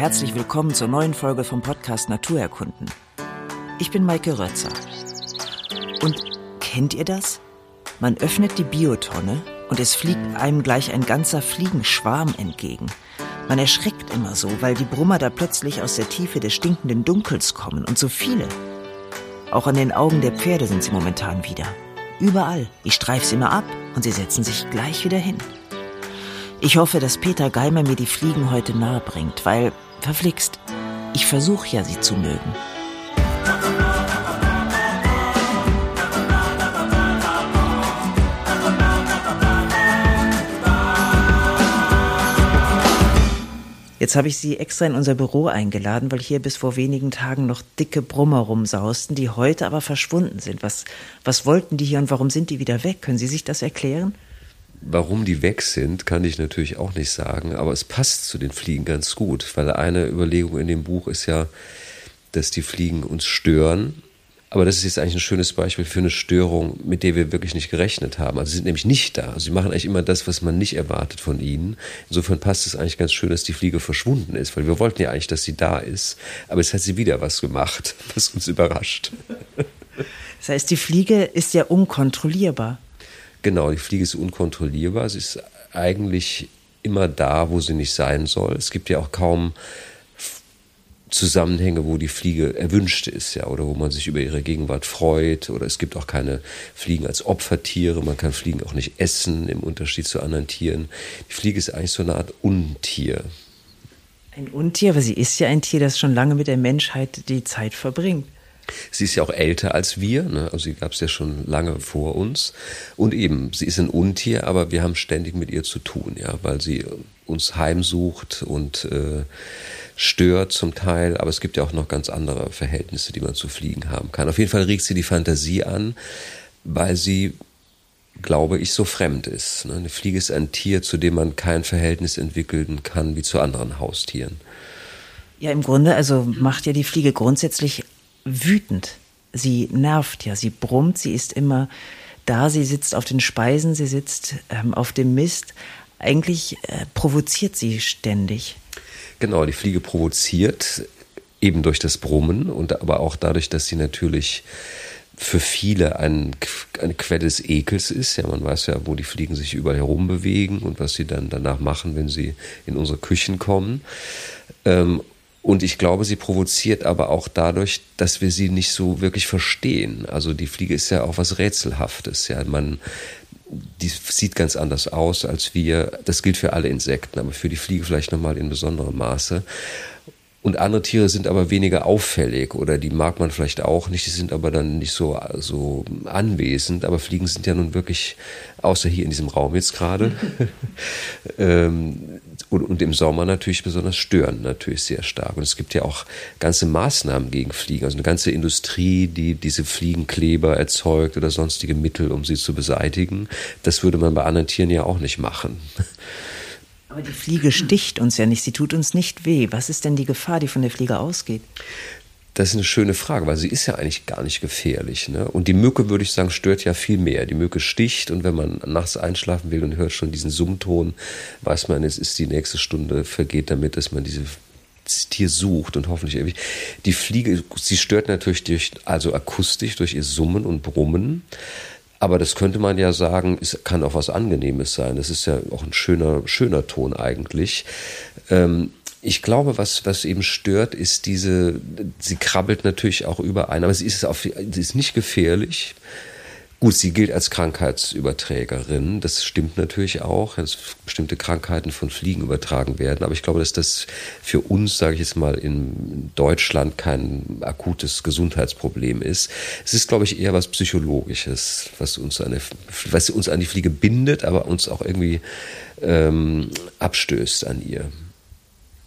herzlich willkommen zur neuen Folge vom Podcast Naturerkunden. Ich bin Maike Rötzer. Und kennt ihr das? Man öffnet die Biotonne und es fliegt einem gleich ein ganzer Fliegenschwarm entgegen. Man erschreckt immer so, weil die Brummer da plötzlich aus der Tiefe des stinkenden Dunkels kommen und so viele. Auch an den Augen der Pferde sind sie momentan wieder. Überall. Ich streif sie immer ab und sie setzen sich gleich wieder hin. Ich hoffe, dass Peter Geimer mir die Fliegen heute nahe bringt, weil, verflixt, ich versuche ja, sie zu mögen. Jetzt habe ich Sie extra in unser Büro eingeladen, weil hier bis vor wenigen Tagen noch dicke Brummer rumsausten, die heute aber verschwunden sind. Was, was wollten die hier und warum sind die wieder weg? Können Sie sich das erklären? Warum die weg sind, kann ich natürlich auch nicht sagen, aber es passt zu den Fliegen ganz gut, weil eine Überlegung in dem Buch ist ja, dass die Fliegen uns stören. Aber das ist jetzt eigentlich ein schönes Beispiel für eine Störung, mit der wir wirklich nicht gerechnet haben. Also sie sind nämlich nicht da. Also sie machen eigentlich immer das, was man nicht erwartet von ihnen. Insofern passt es eigentlich ganz schön, dass die Fliege verschwunden ist, weil wir wollten ja eigentlich, dass sie da ist. Aber jetzt hat sie wieder was gemacht, was uns überrascht. Das heißt, die Fliege ist ja unkontrollierbar. Genau, die Fliege ist unkontrollierbar. Sie ist eigentlich immer da, wo sie nicht sein soll. Es gibt ja auch kaum Zusammenhänge, wo die Fliege erwünscht ist, ja, oder wo man sich über ihre Gegenwart freut, oder es gibt auch keine Fliegen als Opfertiere, man kann Fliegen auch nicht essen, im Unterschied zu anderen Tieren. Die Fliege ist eigentlich so eine Art Untier. Ein Untier, aber sie ist ja ein Tier, das schon lange mit der Menschheit die Zeit verbringt. Sie ist ja auch älter als wir, ne? also sie gab es ja schon lange vor uns. Und eben, sie ist ein Untier, aber wir haben ständig mit ihr zu tun, ja, weil sie uns heimsucht und äh, stört zum Teil. Aber es gibt ja auch noch ganz andere Verhältnisse, die man zu Fliegen haben kann. Auf jeden Fall regt sie die Fantasie an, weil sie glaube ich, so fremd ist. Ne? Eine Fliege ist ein Tier, zu dem man kein Verhältnis entwickeln kann wie zu anderen Haustieren. Ja, im Grunde, also macht ja die Fliege grundsätzlich wütend. Sie nervt ja, sie brummt, sie ist immer da, sie sitzt auf den Speisen, sie sitzt ähm, auf dem Mist. Eigentlich äh, provoziert sie ständig. Genau, die Fliege provoziert eben durch das Brummen und aber auch dadurch, dass sie natürlich für viele ein, eine Quelle des Ekels ist. Ja, man weiß ja, wo die Fliegen sich überall herum bewegen und was sie dann danach machen, wenn sie in unsere Küchen kommen. Ähm, und ich glaube, sie provoziert aber auch dadurch, dass wir sie nicht so wirklich verstehen. Also die Fliege ist ja auch was Rätselhaftes. Ja, man, die sieht ganz anders aus als wir. Das gilt für alle Insekten, aber für die Fliege vielleicht nochmal in besonderem Maße. Und andere Tiere sind aber weniger auffällig oder die mag man vielleicht auch nicht, die sind aber dann nicht so, so anwesend. Aber Fliegen sind ja nun wirklich, außer hier in diesem Raum jetzt gerade, ähm, und, und, im Sommer natürlich besonders stören natürlich sehr stark. Und es gibt ja auch ganze Maßnahmen gegen Fliegen, also eine ganze Industrie, die diese Fliegenkleber erzeugt oder sonstige Mittel, um sie zu beseitigen. Das würde man bei anderen Tieren ja auch nicht machen. Aber die Fliege sticht uns ja nicht, sie tut uns nicht weh. Was ist denn die Gefahr, die von der Fliege ausgeht? Das ist eine schöne Frage, weil sie ist ja eigentlich gar nicht gefährlich. Ne? Und die Mücke, würde ich sagen, stört ja viel mehr. Die Mücke sticht und wenn man nachts einschlafen will und hört schon diesen Summton, weiß man, es ist die nächste Stunde vergeht damit, dass man diese Tier sucht und hoffentlich ewig. Die Fliege, sie stört natürlich durch, also akustisch durch ihr Summen und Brummen. Aber das könnte man ja sagen, es kann auch was Angenehmes sein. Das ist ja auch ein schöner, schöner Ton eigentlich. Ähm, ich glaube, was, was eben stört, ist diese, sie krabbelt natürlich auch überein, aber sie ist, auf, sie ist nicht gefährlich. Gut, sie gilt als Krankheitsüberträgerin. Das stimmt natürlich auch, dass bestimmte Krankheiten von Fliegen übertragen werden. Aber ich glaube, dass das für uns, sage ich jetzt mal, in Deutschland kein akutes Gesundheitsproblem ist. Es ist, glaube ich, eher was Psychologisches, was uns, eine, was uns an die Fliege bindet, aber uns auch irgendwie ähm, abstößt an ihr.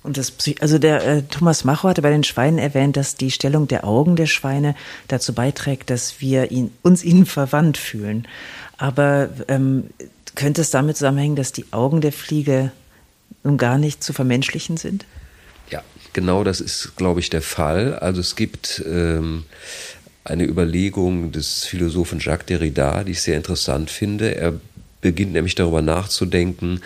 Und das, also der äh, Thomas Macho hatte bei den Schweinen erwähnt, dass die Stellung der Augen der Schweine dazu beiträgt, dass wir ihn, uns ihnen verwandt fühlen. Aber ähm, könnte es damit zusammenhängen, dass die Augen der Fliege nun gar nicht zu vermenschlichen sind? Ja, genau das ist, glaube ich, der Fall. Also es gibt ähm, eine Überlegung des Philosophen Jacques Derrida, die ich sehr interessant finde. Er beginnt nämlich darüber nachzudenken,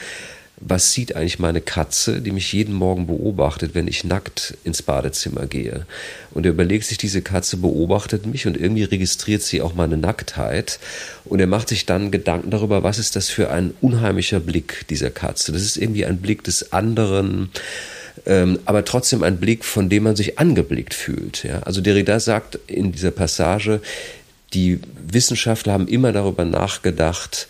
was sieht eigentlich meine Katze, die mich jeden Morgen beobachtet, wenn ich nackt ins Badezimmer gehe. Und er überlegt sich, diese Katze beobachtet mich und irgendwie registriert sie auch meine Nacktheit. Und er macht sich dann Gedanken darüber, was ist das für ein unheimlicher Blick dieser Katze. Das ist irgendwie ein Blick des anderen, ähm, aber trotzdem ein Blick, von dem man sich angeblickt fühlt. Ja? Also Derrida sagt in dieser Passage, die Wissenschaftler haben immer darüber nachgedacht,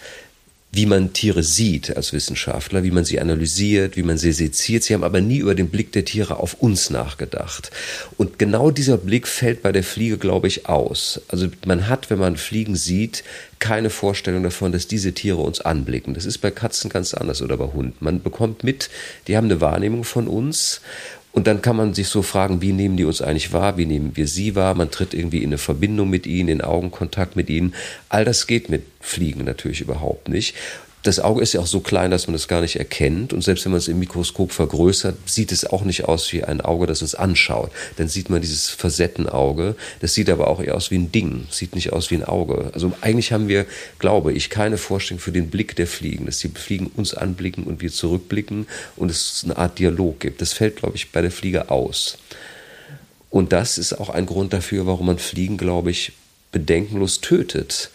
wie man Tiere sieht als Wissenschaftler, wie man sie analysiert, wie man sie seziert. Sie haben aber nie über den Blick der Tiere auf uns nachgedacht. Und genau dieser Blick fällt bei der Fliege, glaube ich, aus. Also man hat, wenn man Fliegen sieht, keine Vorstellung davon, dass diese Tiere uns anblicken. Das ist bei Katzen ganz anders oder bei Hunden. Man bekommt mit, die haben eine Wahrnehmung von uns und dann kann man sich so fragen, wie nehmen die uns eigentlich wahr, wie nehmen wir sie wahr? Man tritt irgendwie in eine Verbindung mit ihnen, in Augenkontakt mit ihnen. All das geht mit Fliegen natürlich überhaupt nicht das Auge ist ja auch so klein, dass man es gar nicht erkennt. Und selbst wenn man es im Mikroskop vergrößert, sieht es auch nicht aus wie ein Auge, das uns anschaut. Dann sieht man dieses Fasettenauge. Das sieht aber auch eher aus wie ein Ding. Sieht nicht aus wie ein Auge. Also eigentlich haben wir, glaube ich, keine Vorstellung für den Blick der Fliegen, dass die Fliegen uns anblicken und wir zurückblicken und es eine Art Dialog gibt. Das fällt, glaube ich, bei der Fliege aus. Und das ist auch ein Grund dafür, warum man Fliegen, glaube ich, bedenkenlos tötet.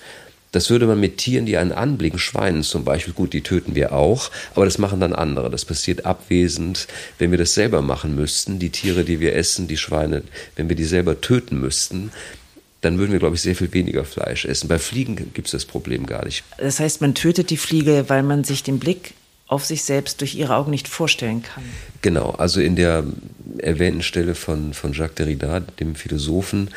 Das würde man mit Tieren, die einen anblicken, Schweinen zum Beispiel, gut, die töten wir auch, aber das machen dann andere. Das passiert abwesend. Wenn wir das selber machen müssten, die Tiere, die wir essen, die Schweine, wenn wir die selber töten müssten, dann würden wir, glaube ich, sehr viel weniger Fleisch essen. Bei Fliegen gibt es das Problem gar nicht. Das heißt, man tötet die Fliege, weil man sich den Blick auf sich selbst durch ihre Augen nicht vorstellen kann. Genau, also in der erwähnten Stelle von, von Jacques Derrida, dem Philosophen,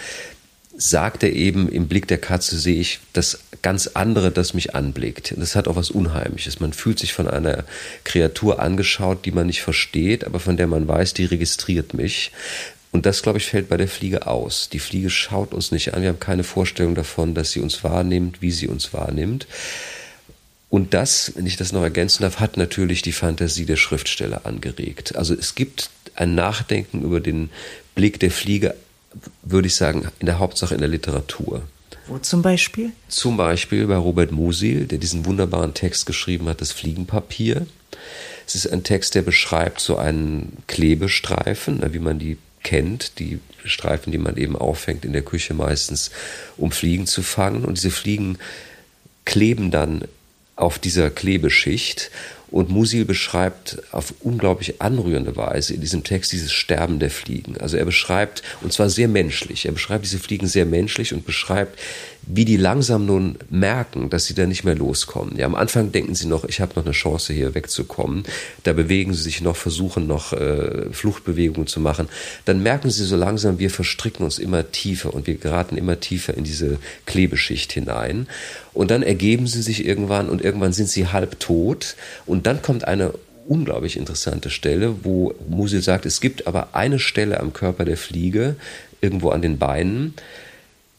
sagt er eben, im Blick der Katze sehe ich das ganz andere, das mich anblickt. Das hat auch was Unheimliches. Man fühlt sich von einer Kreatur angeschaut, die man nicht versteht, aber von der man weiß, die registriert mich. Und das, glaube ich, fällt bei der Fliege aus. Die Fliege schaut uns nicht an. Wir haben keine Vorstellung davon, dass sie uns wahrnimmt, wie sie uns wahrnimmt. Und das, wenn ich das noch ergänzen darf, hat natürlich die Fantasie der Schriftsteller angeregt. Also es gibt ein Nachdenken über den Blick der Fliege würde ich sagen, in der Hauptsache in der Literatur. Wo zum Beispiel? Zum Beispiel bei Robert Musil, der diesen wunderbaren Text geschrieben hat, das Fliegenpapier. Es ist ein Text, der beschreibt so einen Klebestreifen, wie man die kennt, die Streifen, die man eben auffängt in der Küche meistens, um Fliegen zu fangen. Und diese Fliegen kleben dann auf dieser Klebeschicht und Musil beschreibt auf unglaublich anrührende Weise in diesem Text dieses Sterben der Fliegen. Also er beschreibt, und zwar sehr menschlich, er beschreibt diese Fliegen sehr menschlich und beschreibt, wie die langsam nun merken, dass sie da nicht mehr loskommen. Ja, am Anfang denken sie noch, ich habe noch eine Chance hier wegzukommen. Da bewegen sie sich noch, versuchen noch äh, Fluchtbewegungen zu machen. Dann merken sie so langsam, wir verstricken uns immer tiefer und wir geraten immer tiefer in diese Klebeschicht hinein. Und dann ergeben sie sich irgendwann und irgendwann sind sie halb tot. Und dann kommt eine unglaublich interessante Stelle, wo Musil sagt, es gibt aber eine Stelle am Körper der Fliege, irgendwo an den Beinen,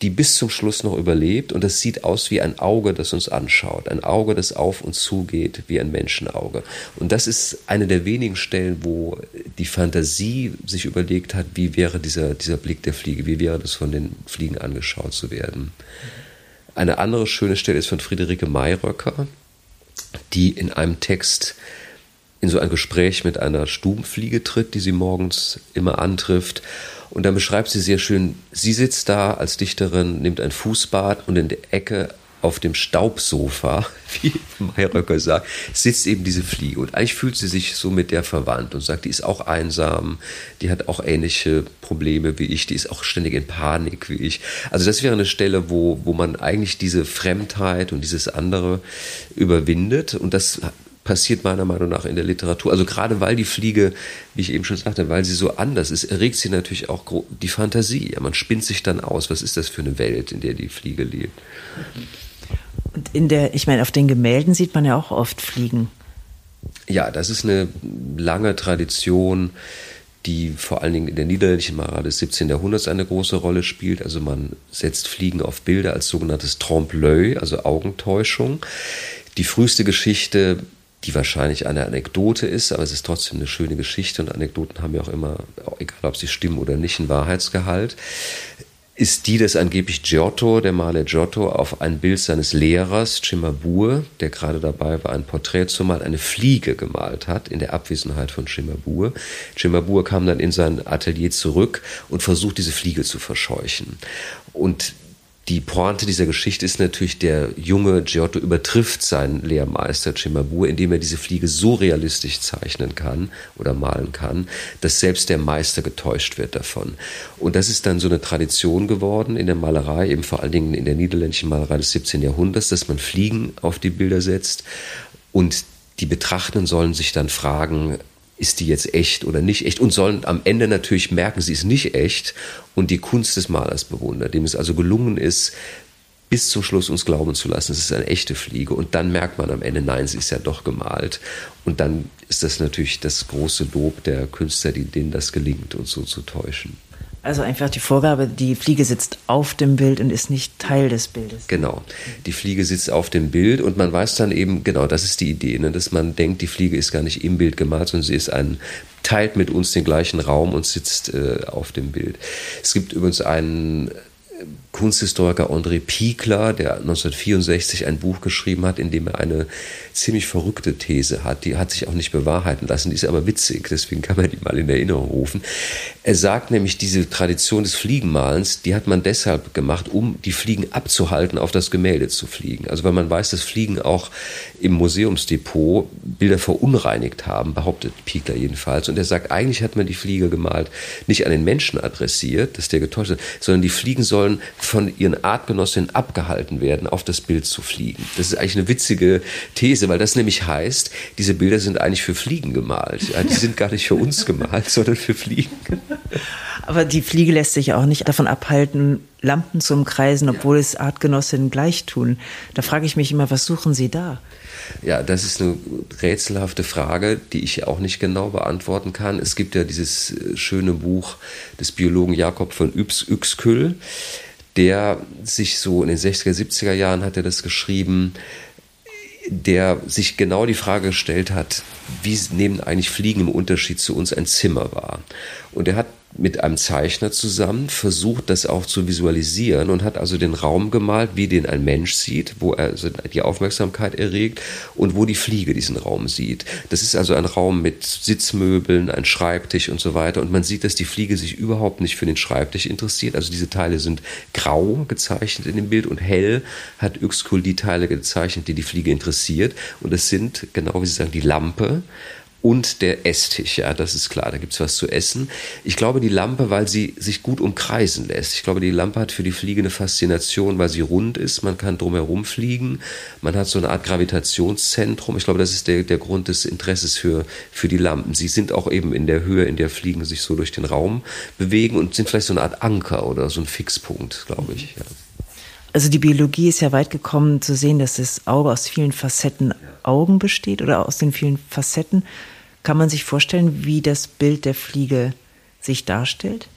die bis zum Schluss noch überlebt und das sieht aus wie ein Auge, das uns anschaut, ein Auge, das auf uns zugeht wie ein Menschenauge. Und das ist eine der wenigen Stellen, wo die Fantasie sich überlegt hat, wie wäre dieser, dieser Blick der Fliege, wie wäre das von den Fliegen angeschaut zu werden. Eine andere schöne Stelle ist von Friederike Mayröcker, die in einem Text in so ein Gespräch mit einer Stubenfliege tritt, die sie morgens immer antrifft und dann beschreibt sie sehr schön, sie sitzt da als Dichterin, nimmt ein Fußbad und in der Ecke auf dem Staubsofa, wie Mayröcker sagt, sitzt eben diese Fliege. Und eigentlich fühlt sie sich so mit der verwandt und sagt, die ist auch einsam, die hat auch ähnliche Probleme wie ich, die ist auch ständig in Panik wie ich. Also das wäre eine Stelle, wo, wo man eigentlich diese Fremdheit und dieses andere überwindet. Und das passiert meiner Meinung nach in der Literatur. Also gerade weil die Fliege, wie ich eben schon sagte, weil sie so anders ist, erregt sie natürlich auch die Fantasie. Ja, man spinnt sich dann aus, was ist das für eine Welt, in der die Fliege lebt. Und in der, ich meine, auf den Gemälden sieht man ja auch oft Fliegen. Ja, das ist eine lange Tradition, die vor allen Dingen in der niederländischen Mara des 17. Jahrhunderts eine große Rolle spielt. Also man setzt Fliegen auf Bilder als sogenanntes Trompe-l'œil, also Augentäuschung. Die früheste Geschichte die wahrscheinlich eine Anekdote ist, aber es ist trotzdem eine schöne Geschichte und Anekdoten haben ja auch immer, egal ob sie stimmen oder nicht, einen Wahrheitsgehalt. ist die, dass angeblich Giotto, der Maler Giotto, auf ein Bild seines Lehrers Cimabue, der gerade dabei war, ein Porträt zu malen, eine Fliege gemalt hat, in der Abwesenheit von Cimabue. Cimabue kam dann in sein Atelier zurück und versucht, diese Fliege zu verscheuchen. Und die Pointe dieser Geschichte ist natürlich, der junge Giotto übertrifft seinen Lehrmeister Cimabue, indem er diese Fliege so realistisch zeichnen kann oder malen kann, dass selbst der Meister getäuscht wird davon. Und das ist dann so eine Tradition geworden in der Malerei, eben vor allen Dingen in der niederländischen Malerei des 17. Jahrhunderts, dass man Fliegen auf die Bilder setzt und die Betrachtenden sollen sich dann fragen, ist die jetzt echt oder nicht echt? Und sollen am Ende natürlich merken, sie ist nicht echt und die Kunst des Malers bewundern, dem es also gelungen ist, bis zum Schluss uns glauben zu lassen, es ist eine echte Fliege. Und dann merkt man am Ende, nein, sie ist ja doch gemalt. Und dann ist das natürlich das große Lob der Künstler, denen das gelingt, uns so zu täuschen. Also einfach die Vorgabe, die Fliege sitzt auf dem Bild und ist nicht Teil des Bildes. Genau. Die Fliege sitzt auf dem Bild und man weiß dann eben, genau, das ist die Idee, ne, dass man denkt, die Fliege ist gar nicht im Bild gemalt, sondern sie ist ein, teilt mit uns den gleichen Raum und sitzt äh, auf dem Bild. Es gibt übrigens einen Kunsthistoriker André Piekler, der 1964 ein Buch geschrieben hat, in dem er eine ziemlich verrückte These hat. Die hat sich auch nicht bewahrheiten lassen, die ist aber witzig, deswegen kann man die mal in Erinnerung rufen. Er sagt nämlich, diese Tradition des Fliegenmalens, die hat man deshalb gemacht, um die Fliegen abzuhalten, auf das Gemälde zu fliegen. Also weil man weiß, dass Fliegen auch im Museumsdepot Bilder verunreinigt haben, behauptet Piekler jedenfalls. Und er sagt, eigentlich hat man die Fliege gemalt, nicht an den Menschen adressiert, dass der getäuscht ist, sondern die Fliegen sollen von ihren Artgenossinnen abgehalten werden, auf das Bild zu fliegen. Das ist eigentlich eine witzige These, weil das nämlich heißt, diese Bilder sind eigentlich für Fliegen gemalt. Ja, die sind gar nicht für uns gemalt, sondern für Fliegen. Aber die Fliege lässt sich auch nicht davon abhalten, Lampen zu umkreisen, obwohl es Artgenossinnen gleich tun. Da frage ich mich immer, was suchen Sie da? Ja, das ist eine rätselhafte Frage, die ich auch nicht genau beantworten kann. Es gibt ja dieses äh, schöne Buch des Biologen Jakob von Uexküll, der sich so in den 60er, 70er Jahren hat er das geschrieben, der sich genau die Frage gestellt hat, wie nehmen eigentlich Fliegen im Unterschied zu uns ein Zimmer wahr? Und er hat mit einem Zeichner zusammen versucht, das auch zu visualisieren und hat also den Raum gemalt, wie den ein Mensch sieht, wo er die Aufmerksamkeit erregt und wo die Fliege diesen Raum sieht. Das ist also ein Raum mit Sitzmöbeln, ein Schreibtisch und so weiter. Und man sieht, dass die Fliege sich überhaupt nicht für den Schreibtisch interessiert. Also diese Teile sind grau gezeichnet in dem Bild und hell hat Uexküll die Teile gezeichnet, die die Fliege interessiert. Und es sind, genau wie Sie sagen, die Lampe, und der Esstisch, ja, das ist klar, da gibt es was zu essen. Ich glaube, die Lampe, weil sie sich gut umkreisen lässt. Ich glaube, die Lampe hat für die Fliege eine Faszination, weil sie rund ist, man kann drumherum fliegen, man hat so eine Art Gravitationszentrum. Ich glaube, das ist der, der Grund des Interesses für, für die Lampen. Sie sind auch eben in der Höhe, in der Fliegen sich so durch den Raum bewegen und sind vielleicht so eine Art Anker oder so ein Fixpunkt, glaube ich. Ja. Also die Biologie ist ja weit gekommen zu sehen, dass das Auge aus vielen Facetten Augen besteht oder aus den vielen Facetten. Kann man sich vorstellen, wie das Bild der Fliege sich darstellt?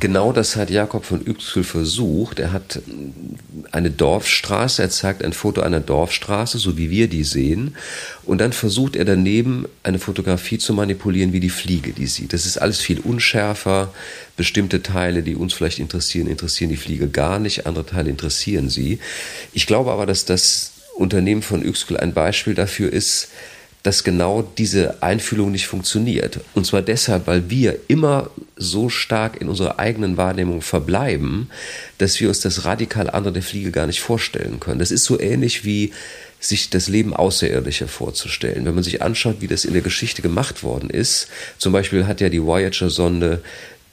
Genau das hat Jakob von Uexküll versucht. Er hat eine Dorfstraße, er zeigt ein Foto einer Dorfstraße, so wie wir die sehen. Und dann versucht er daneben eine Fotografie zu manipulieren, wie die Fliege die sieht. Das ist alles viel unschärfer. Bestimmte Teile, die uns vielleicht interessieren, interessieren die Fliege gar nicht. Andere Teile interessieren sie. Ich glaube aber, dass das Unternehmen von Uexküll ein Beispiel dafür ist, dass genau diese Einfühlung nicht funktioniert. Und zwar deshalb, weil wir immer so stark in unserer eigenen Wahrnehmung verbleiben, dass wir uns das radikal andere der Fliege gar nicht vorstellen können. Das ist so ähnlich wie sich das Leben Außerirdischer vorzustellen. Wenn man sich anschaut, wie das in der Geschichte gemacht worden ist, zum Beispiel hat ja die Voyager-Sonde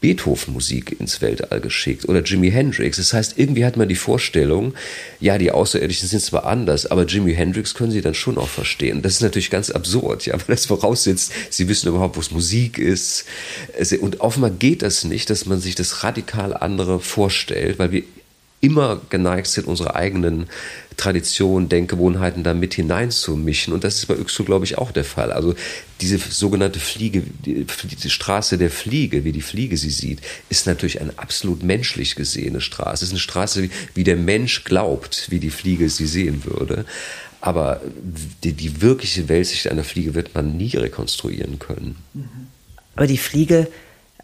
Beethoven-Musik ins Weltall geschickt oder Jimi Hendrix. Das heißt, irgendwie hat man die Vorstellung, ja, die Außerirdischen sind zwar anders, aber Jimi Hendrix können sie dann schon auch verstehen. Das ist natürlich ganz absurd, ja, weil das voraussetzt, sie wissen überhaupt, wo es Musik ist. Und offenbar geht das nicht, dass man sich das radikal andere vorstellt, weil wir immer geneigt sind, unsere eigenen Traditionen, Denkgewohnheiten da mit hineinzumischen. Und das ist bei Yxu, glaube ich, auch der Fall. Also diese sogenannte Fliege, die, die, Straße der Fliege, wie die Fliege sie sieht, ist natürlich eine absolut menschlich gesehene Straße. Es ist eine Straße, wie, wie der Mensch glaubt, wie die Fliege sie sehen würde. Aber die, die wirkliche Weltsicht einer Fliege wird man nie rekonstruieren können. Aber die Fliege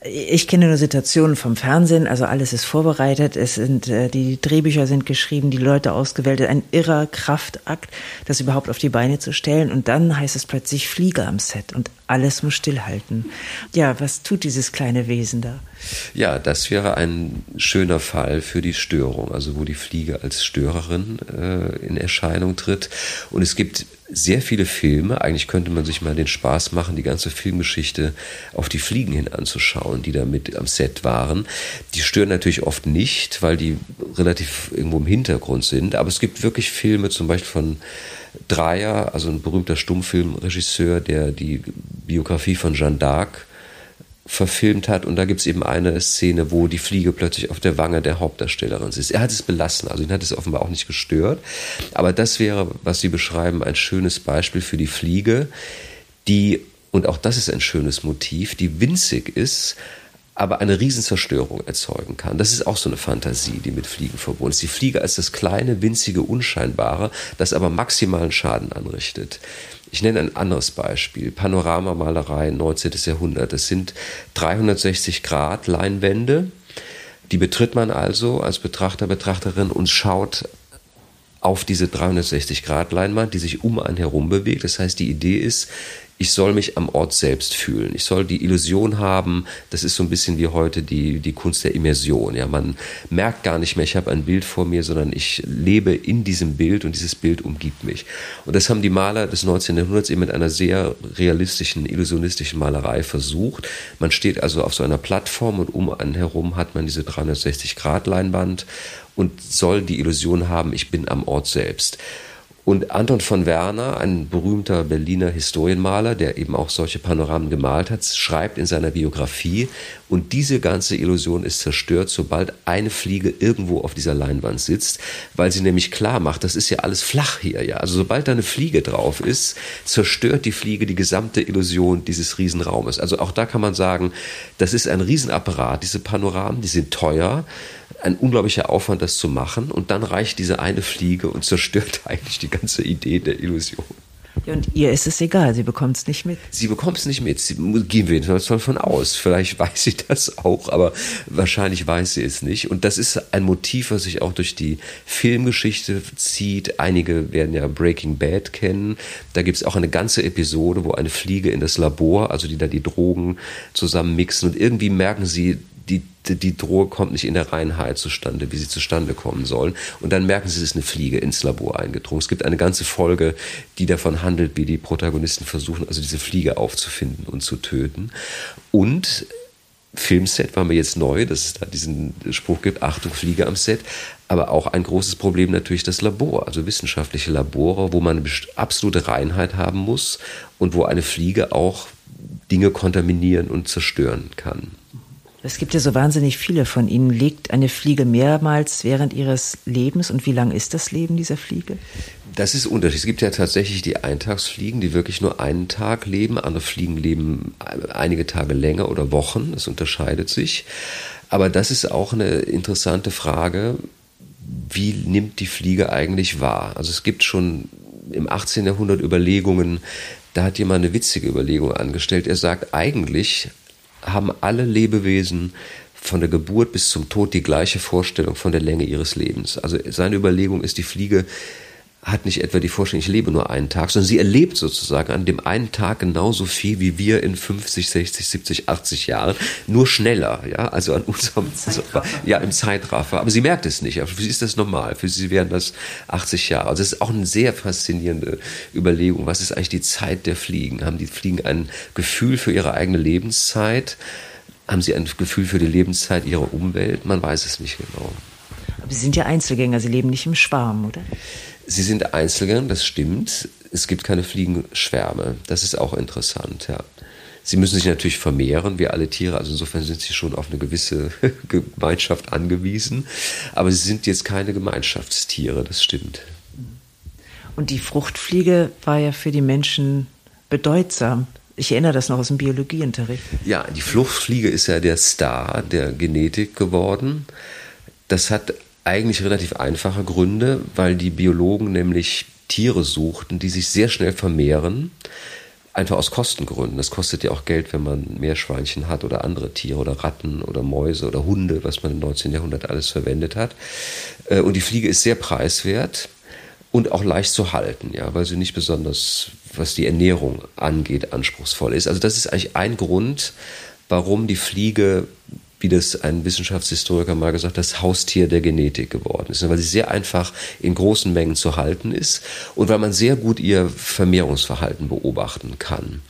Ich kenne nur Situationen vom Fernsehen, also alles ist vorbereitet, es sind äh, die Drehbücher sind geschrieben, die Leute ausgewählt, ein irrer Kraftakt, das überhaupt auf die Beine zu stellen. Und dann heißt es plötzlich Flieger am Set. Und alles muss stillhalten. Ja, was tut dieses kleine Wesen da? Ja, das wäre ein schöner Fall für die Störung, also wo die Fliege als Störerin äh, in Erscheinung tritt. Und es gibt sehr viele Filme, eigentlich könnte man sich mal den Spaß machen, die ganze Filmgeschichte auf die Fliegen hin anzuschauen, die da mit am Set waren. Die stören natürlich oft nicht, weil die relativ irgendwo im Hintergrund sind, aber es gibt wirklich Filme, zum Beispiel von Dreyer, also ein berühmter Stummfilmregisseur, der die Biografie von Jeanne d'Arc verfilmt hat. Und da gibt es eben eine Szene, wo die Fliege plötzlich auf der Wange der Hauptdarstellerin ist. Er hat es belassen, also ihn hat es offenbar auch nicht gestört. Aber das wäre, was Sie beschreiben, ein schönes Beispiel für die Fliege, die, und auch das ist ein schönes Motiv, die winzig ist, aber eine Riesenzerstörung erzeugen kann. Das ist auch so eine Fantasie, die mit Fliegen verbunden ist. Die Fliege als das kleine, winzige, unscheinbare, das aber maximalen Schaden anrichtet. Ich nenne ein anderes Beispiel. Panoramamalerei 19. Jahrhundert. Das sind 360 Grad Leinwände. Die betritt man also als Betrachter, Betrachterin und schaut auf diese 360 Grad Leinwand, die sich um einen herum bewegt. Das heißt, die Idee ist, ich soll mich am Ort selbst fühlen. Ich soll die Illusion haben, das ist so ein bisschen wie heute die, die Kunst der Immersion. Ja, man merkt gar nicht mehr, ich habe ein Bild vor mir, sondern ich lebe in diesem Bild und dieses Bild umgibt mich. Und das haben die Maler des 19. Jahrhunderts eben mit einer sehr realistischen, illusionistischen Malerei versucht. Man steht also auf so einer Plattform und um einen herum hat man diese 360-Grad-Leinwand und soll die Illusion haben, ich bin am Ort selbst. Und Anton von Werner, ein berühmter Berliner Historienmaler, der eben auch solche Panoramen gemalt hat, schreibt in seiner Biografie, und diese ganze Illusion ist zerstört, sobald eine Fliege irgendwo auf dieser Leinwand sitzt, weil sie nämlich klar macht, das ist ja alles flach hier, ja. Also sobald da eine Fliege drauf ist, zerstört die Fliege die gesamte Illusion dieses Riesenraumes. Also auch da kann man sagen, das ist ein Riesenapparat, diese Panoramen, die sind teuer ein unglaublicher Aufwand, das zu machen. Und dann reicht diese eine Fliege und zerstört eigentlich die ganze Idee der Illusion. Ja, und ihr ist es egal, sie bekommt es nicht mit. Sie bekommt es nicht mit. Sie, gehen wir jedenfalls davon aus. Vielleicht weiß sie das auch, aber wahrscheinlich weiß sie es nicht. Und das ist ein Motiv, was sich auch durch die Filmgeschichte zieht. Einige werden ja Breaking Bad kennen. Da gibt es auch eine ganze Episode, wo eine Fliege in das Labor, also die da die Drogen zusammen mixen und irgendwie merken sie, die, die Drohe kommt nicht in der Reinheit zustande, wie sie zustande kommen soll. Und dann merken sie, es ist eine Fliege ins Labor eingedrungen. Es gibt eine ganze Folge, die davon handelt, wie die Protagonisten versuchen, also diese Fliege aufzufinden und zu töten. Und Filmset war mir jetzt neu, dass es da diesen Spruch gibt, Achtung, Fliege am Set. Aber auch ein großes Problem natürlich das Labor, also wissenschaftliche Labore, wo man eine absolute Reinheit haben muss und wo eine Fliege auch Dinge kontaminieren und zerstören kann. Es gibt ja so wahnsinnig viele von ihnen. Legt eine Fliege mehrmals während ihres Lebens und wie lang ist das Leben dieser Fliege? Das ist unterschiedlich. Es gibt ja tatsächlich die Eintagsfliegen, die wirklich nur einen Tag leben. Andere Fliegen leben einige Tage länger oder Wochen. Das unterscheidet sich. Aber das ist auch eine interessante Frage. Wie nimmt die Fliege eigentlich wahr? Also es gibt schon im 18. Jahrhundert Überlegungen, da hat jemand eine witzige Überlegung angestellt. Er sagt, eigentlich haben alle Lebewesen von der Geburt bis zum Tod die gleiche Vorstellung von der Länge ihres Lebens. Also seine Überlegung ist, die Fliege hat nicht etwa die Vorstellung, ich lebe nur einen Tag, sondern sie erlebt sozusagen an dem einen Tag genauso viel wie wir in 50, 60, 70, 80 Jahren, nur schneller, ja, also an unserem, Zeitraffer. ja, im Zeitraffer. Aber sie merkt es nicht. Für sie ist das normal. Für sie wären das 80 Jahre. Also das ist auch eine sehr faszinierende Überlegung. Was ist eigentlich die Zeit der Fliegen? Haben die Fliegen ein Gefühl für ihre eigene Lebenszeit? Haben sie ein Gefühl für die Lebenszeit ihrer Umwelt? Man weiß es nicht genau. Aber sie sind ja Einzelgänger, sie leben nicht im Schwarm, oder? Sie sind Einzelgänger, das stimmt. Es gibt keine Fliegenschwärme. Das ist auch interessant, ja. Sie müssen sich natürlich vermehren, wie alle Tiere. Also insofern sind sie schon auf eine gewisse Gemeinschaft angewiesen. Aber sie sind jetzt keine Gemeinschaftstiere, das stimmt. Und die Fruchtfliege war ja für die Menschen bedeutsam. Ich erinnere das noch aus dem Biologieunterricht. Ja, die Fruchtfliege ist ja der Star der Genetik geworden. Das hat eigentlich relativ einfache Gründe, weil die Biologen nämlich Tiere suchten, die sich sehr schnell vermehren, Einfach aus Kostengründen. Das kostet ja auch Geld, wenn man Meerschweinchen hat oder andere Tiere oder Ratten oder Mäuse oder Hunde, was man im 19. Jahrhundert alles verwendet hat. Äh, und die Fliege ist sehr preiswert und auch leicht zu halten, ja, weil sie nicht besonders, was die Ernährung angeht, anspruchsvoll ist. Also das ist eigentlich ein Grund, warum die Fliege wie das ein Wissenschaftshistoriker mal gesagt, das Haustier der Genetik geworden ist, weil sie sehr einfach in großen Mengen zu halten ist und weil man sehr gut ihr Vermehrungsverhalten beobachten kann.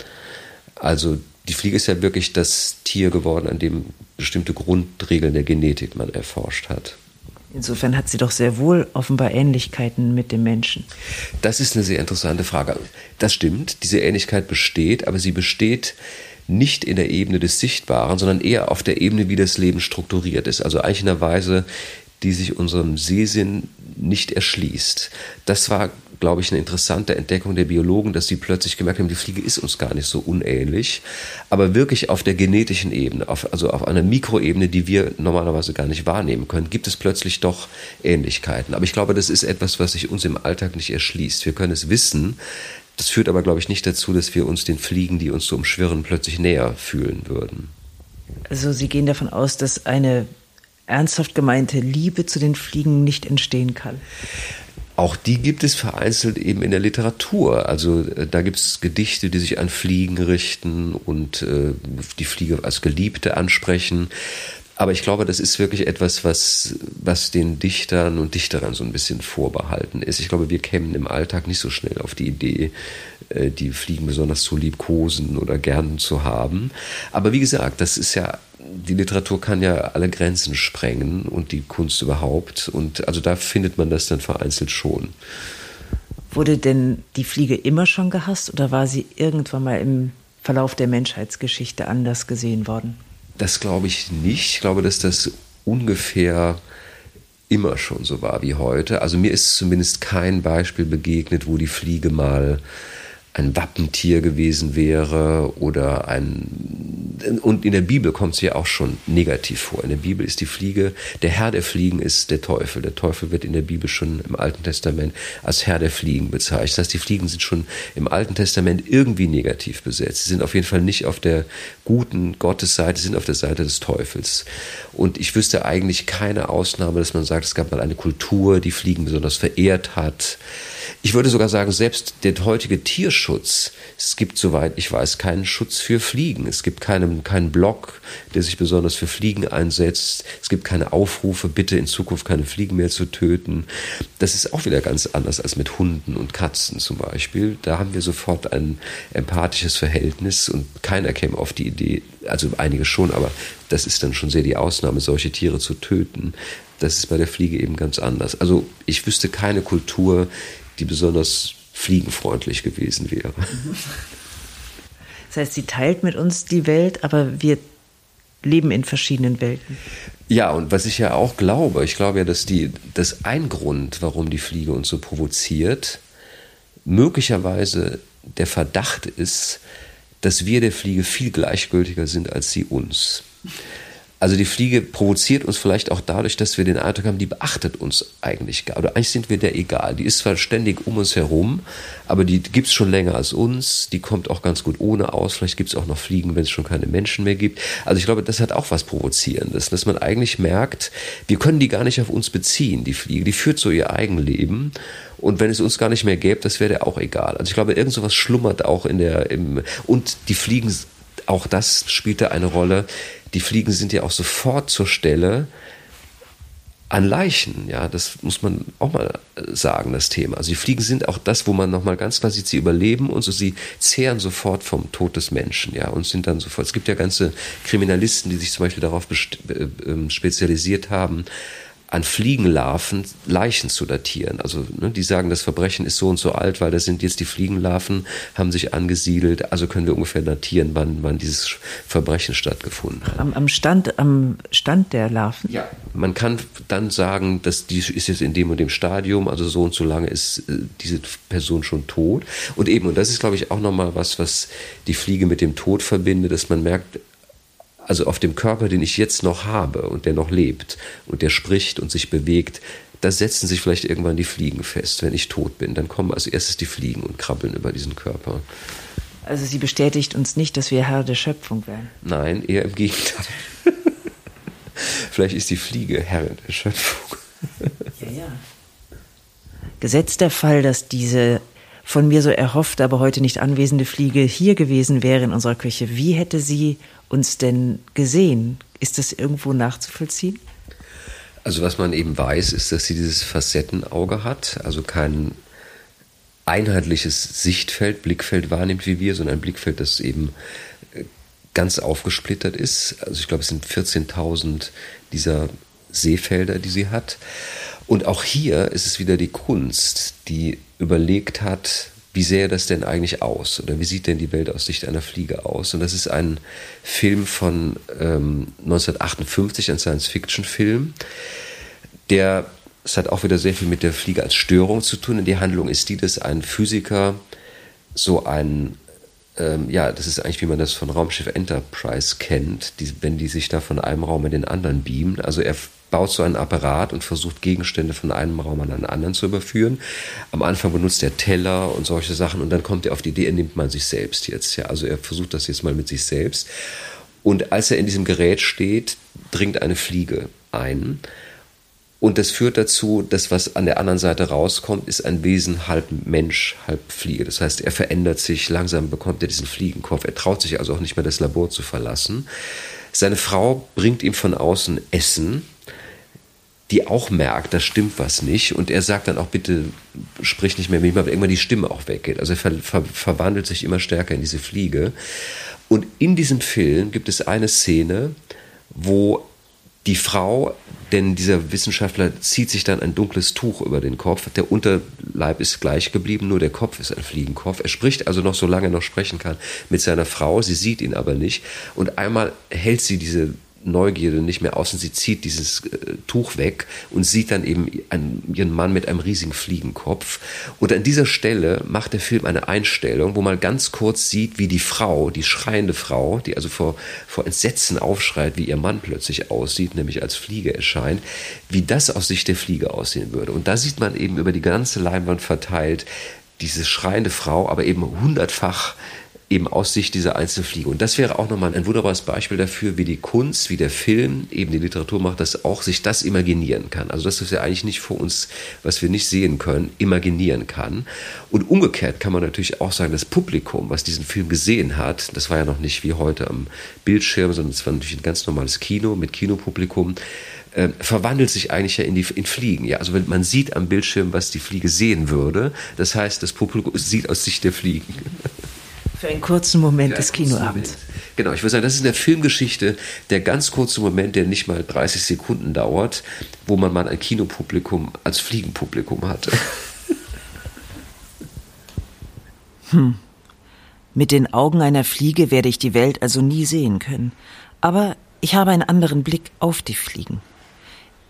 Also die Fliege ist ja wirklich das Tier geworden, an dem bestimmte Grundregeln der Genetik man erforscht hat. Insofern hat sie doch sehr wohl offenbar Ähnlichkeiten mit dem Menschen. Das ist eine sehr interessante Frage. Das stimmt, diese Ähnlichkeit besteht, aber sie besteht nicht in der Ebene des Sichtbaren, sondern eher auf der Ebene, wie das Leben strukturiert ist. Also eigentlich in einer Weise, die sich unserem Sehsinn nicht erschließt. Das war, glaube ich, eine interessante Entdeckung der Biologen, dass sie plötzlich gemerkt haben, die Fliege ist uns gar nicht so unähnlich, aber wirklich auf der genetischen Ebene, auf, also auf einer Mikroebene, die wir normalerweise gar nicht wahrnehmen können, gibt es plötzlich doch Ähnlichkeiten. Aber ich glaube, das ist etwas, was sich uns im Alltag nicht erschließt. Wir können es wissen, das führt aber, glaube ich, nicht dazu, dass wir uns den Fliegen, die uns so umschwirren, plötzlich näher fühlen würden. Also Sie gehen davon aus, dass eine ernsthaft gemeinte Liebe zu den Fliegen nicht entstehen kann. Auch die gibt es vereinzelt eben in der Literatur. Also äh, da gibt es Gedichte, die sich an Fliegen richten und äh, die Fliege als Geliebte ansprechen. Aber ich glaube, das ist wirklich etwas, was, was den Dichtern und Dichterinnen so ein bisschen vorbehalten ist. Ich glaube, wir kämen im Alltag nicht so schnell auf die Idee, äh, die Fliegen besonders zu liebkosen oder gern zu haben. Aber wie gesagt, das ist ja, die Literatur kann ja alle Grenzen sprengen und die Kunst überhaupt. Und also da findet man das dann vereinzelt schon. Wurde denn die Fliege immer schon gehasst oder war sie irgendwann mal im Verlauf der Menschheitsgeschichte anders gesehen worden? Das glaube ich nicht. Ich glaube, dass das ungefähr immer schon so war wie heute. Also mir ist zumindest kein Beispiel begegnet, wo die Fliege mal ein Wappentier gewesen wäre oder ein und in der Bibel kommt es ja auch schon negativ vor. In der Bibel ist die Fliege, der Herr der Fliegen ist der Teufel. Der Teufel wird in der Bibel schon im Alten Testament als Herr der Fliegen bezeichnet. Das heißt, die Fliegen sind schon im Alten Testament irgendwie negativ besetzt. Sie sind auf jeden Fall nicht auf der guten Gottesseite, sie sind auf der Seite des Teufels. Und ich wüsste eigentlich keine Ausnahme, dass man sagt, es gab mal eine Kultur, die Fliegen besonders verehrt hat. Ich würde sogar sagen, selbst der heutige Tierschutz, es gibt, soweit ich weiß, keinen Schutz für Fliegen. Es gibt keinen, keinen Blog, der sich besonders für Fliegen einsetzt. Es gibt keine Aufrufe, bitte in Zukunft keine Fliegen mehr zu töten. Das ist auch wieder ganz anders als mit Hunden und Katzen zum Beispiel. Da haben wir sofort ein empathisches Verhältnis und keiner käme auf die Idee, also einige schon, aber das ist dann schon sehr die Ausnahme, solche Tiere zu töten. Das ist bei der Fliege eben ganz anders. Also ich wüsste keine Kultur, die besonders fliegenfreundlich gewesen wäre. Das heißt, sie teilt mit uns die Welt, aber wir leben in verschiedenen Welten. Ja, und was ich ja auch glaube, ich glaube ja, dass die, dass ein Grund, warum die Fliege uns so provoziert, möglicherweise der Verdacht ist, dass wir der Fliege viel gleichgültiger sind als sie uns. Also die Fliege provoziert uns vielleicht auch dadurch, dass wir den Eindruck haben, die beachtet uns eigentlich gar. Oder eigentlich sind wir der egal. Die ist zwar ständig um uns herum, aber die gibt's schon länger als uns. Die kommt auch ganz gut ohne aus. Vielleicht gibt's auch noch Fliegen, wenn es schon keine Menschen mehr gibt. Also ich glaube, das hat auch was Provozierendes, dass man eigentlich merkt, wir können die gar nicht auf uns beziehen, die Fliege. Die führt so ihr Eigenleben. Und wenn es uns gar nicht mehr gäbe, das wäre der auch egal. Also ich glaube, irgend sowas schlummert auch in der, im, und die Fliegen, auch das spielt da eine Rolle die Fliegen sind ja auch sofort zur Stelle an Leichen, ja, das muss man auch mal sagen, das Thema. Also die Fliegen sind auch das, wo man nochmal ganz klar sieht, sie überleben und so, sie zehren sofort vom Tod des Menschen, ja, und sind dann sofort. Es gibt ja ganze Kriminalisten, die sich zum Beispiel darauf äh, ähm, spezialisiert haben, an Fliegenlarven Leichen zu datieren. Also ne, die sagen, das Verbrechen ist so und so alt, weil da sind jetzt die Fliegenlarven, haben sich angesiedelt. Also können wir ungefähr datieren, wann, wann dieses Verbrechen stattgefunden hat. Am, am, Stand, am Stand der Larven? Ja. Man kann dann sagen, dass die ist jetzt in dem und dem Stadium, also so und so lange ist äh, diese Person schon tot. Und eben, und das ist, glaube ich, auch nochmal was, was die Fliege mit dem Tod verbindet, dass man merkt, also auf dem Körper, den ich jetzt noch habe und der noch lebt und der spricht und sich bewegt, da setzen sich vielleicht irgendwann die Fliegen fest. Wenn ich tot bin, dann kommen als erstes die Fliegen und krabbeln über diesen Körper. Also sie bestätigt uns nicht, dass wir Herr der Schöpfung werden. Nein, eher im Gegenteil. Vielleicht ist die Fliege Herr der Schöpfung. ja, ja. Gesetzt der Fall, dass diese von mir so erhoffte, aber heute nicht anwesende Fliege hier gewesen wäre in unserer Küche, wie hätte sie uns denn gesehen? Ist das irgendwo nachzuvollziehen? Also was man eben weiß, ist, dass sie dieses Facettenauge hat, also kein einheitliches Sichtfeld, Blickfeld wahrnimmt wie wir, sondern ein Blickfeld, das eben äh, ganz aufgesplittert ist. Also ich glaube, es sind 14.000 dieser Seefelder, die sie hat. Und auch hier ist es wieder die Kunst, die überlegt hat, wie sähe das denn eigentlich aus? Oder wie sieht denn die Welt aus Sicht einer Fliege aus? Und das ist ein Film von ähm, 1958, ein Science-Fiction-Film, der, es hat auch wieder sehr viel mit der Fliege als Störung zu tun. Und die Handlung ist die, dass ein Physiker so ein ähm, ja, das ist eigentlich, wie man das von Raumschiff Enterprise kennt, die, wenn die sich da von einem Raum in den anderen beamen. Also er baut so einen Apparat und versucht Gegenstände von einem Raum an einen anderen zu überführen. Am Anfang benutzt er Teller und solche Sachen und dann kommt er auf die Idee, er nimmt man sich selbst jetzt. Ja, also er versucht das jetzt mal mit sich selbst. Und als er in diesem Gerät steht, dringt eine Fliege ein. Und das führt dazu, dass was an der anderen Seite rauskommt, ist ein Wesen halb Mensch, halb Fliege. Das heißt, er verändert sich, langsam bekommt er diesen Fliegenkopf. Er traut sich also auch nicht mehr das Labor zu verlassen. Seine Frau bringt ihm von außen Essen die auch merkt, da stimmt was nicht. Und er sagt dann auch, bitte sprich nicht mehr mit mir, weil irgendwann die Stimme auch weggeht. Also er ver ver verwandelt sich immer stärker in diese Fliege. Und in diesem Film gibt es eine Szene, wo die Frau, denn dieser Wissenschaftler zieht sich dann ein dunkles Tuch über den Kopf. Der Unterleib ist gleich geblieben, nur der Kopf ist ein Fliegenkopf. Er spricht also noch, solange er noch sprechen kann, mit seiner Frau. Sie sieht ihn aber nicht. Und einmal hält sie diese Neugierde nicht mehr aus und sie zieht dieses äh, Tuch weg und sieht dann eben ihren Mann mit einem riesigen Fliegenkopf. Und an dieser Stelle macht der Film eine Einstellung, wo man ganz kurz sieht, wie die Frau, die schreiende Frau, die also vor, vor Entsetzen aufschreit, wie ihr Mann plötzlich aussieht, nämlich als Fliege erscheint, wie das aus Sicht der Fliege aussehen würde. Und da sieht man eben über die ganze Leinwand verteilt, diese schreiende Frau, aber eben hundertfach eben aus Sicht dieser Einzelfliege. Und das wäre auch nochmal ein wunderbares Beispiel dafür, wie die Kunst, wie der Film, eben die Literatur macht, dass auch sich das imaginieren kann. Also das ist ja eigentlich nicht vor uns, was wir nicht sehen können, imaginieren kann. Und umgekehrt kann man natürlich auch sagen, das Publikum, was diesen Film gesehen hat, das war ja noch nicht wie heute am Bildschirm, sondern es war natürlich ein ganz normales Kino mit Kinopublikum, äh, verwandelt sich eigentlich ja in, die, in Fliegen. Ja? Also wenn man sieht am Bildschirm, was die Fliege sehen würde, das heißt, das Publikum sieht aus Sicht der Fliegen. Für einen kurzen Moment ja, des Kinoabends. Genau, ich würde sagen, das ist in der Filmgeschichte der ganz kurze Moment, der nicht mal 30 Sekunden dauert, wo man mal ein Kinopublikum als Fliegenpublikum hatte. Hm. Mit den Augen einer Fliege werde ich die Welt also nie sehen können. Aber ich habe einen anderen Blick auf die Fliegen.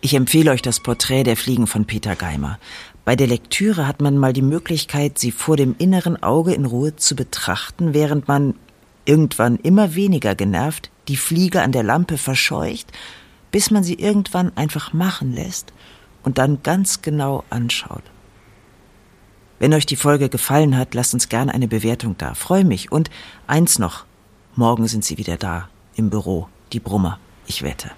Ich empfehle euch das Porträt der Fliegen von Peter Geimer. Bei der Lektüre hat man mal die Möglichkeit, sie vor dem inneren Auge in Ruhe zu betrachten, während man irgendwann immer weniger genervt die Fliege an der Lampe verscheucht, bis man sie irgendwann einfach machen lässt und dann ganz genau anschaut. Wenn euch die Folge gefallen hat, lasst uns gerne eine Bewertung da. Freue mich. Und eins noch. Morgen sind sie wieder da. Im Büro. Die Brummer. Ich wette.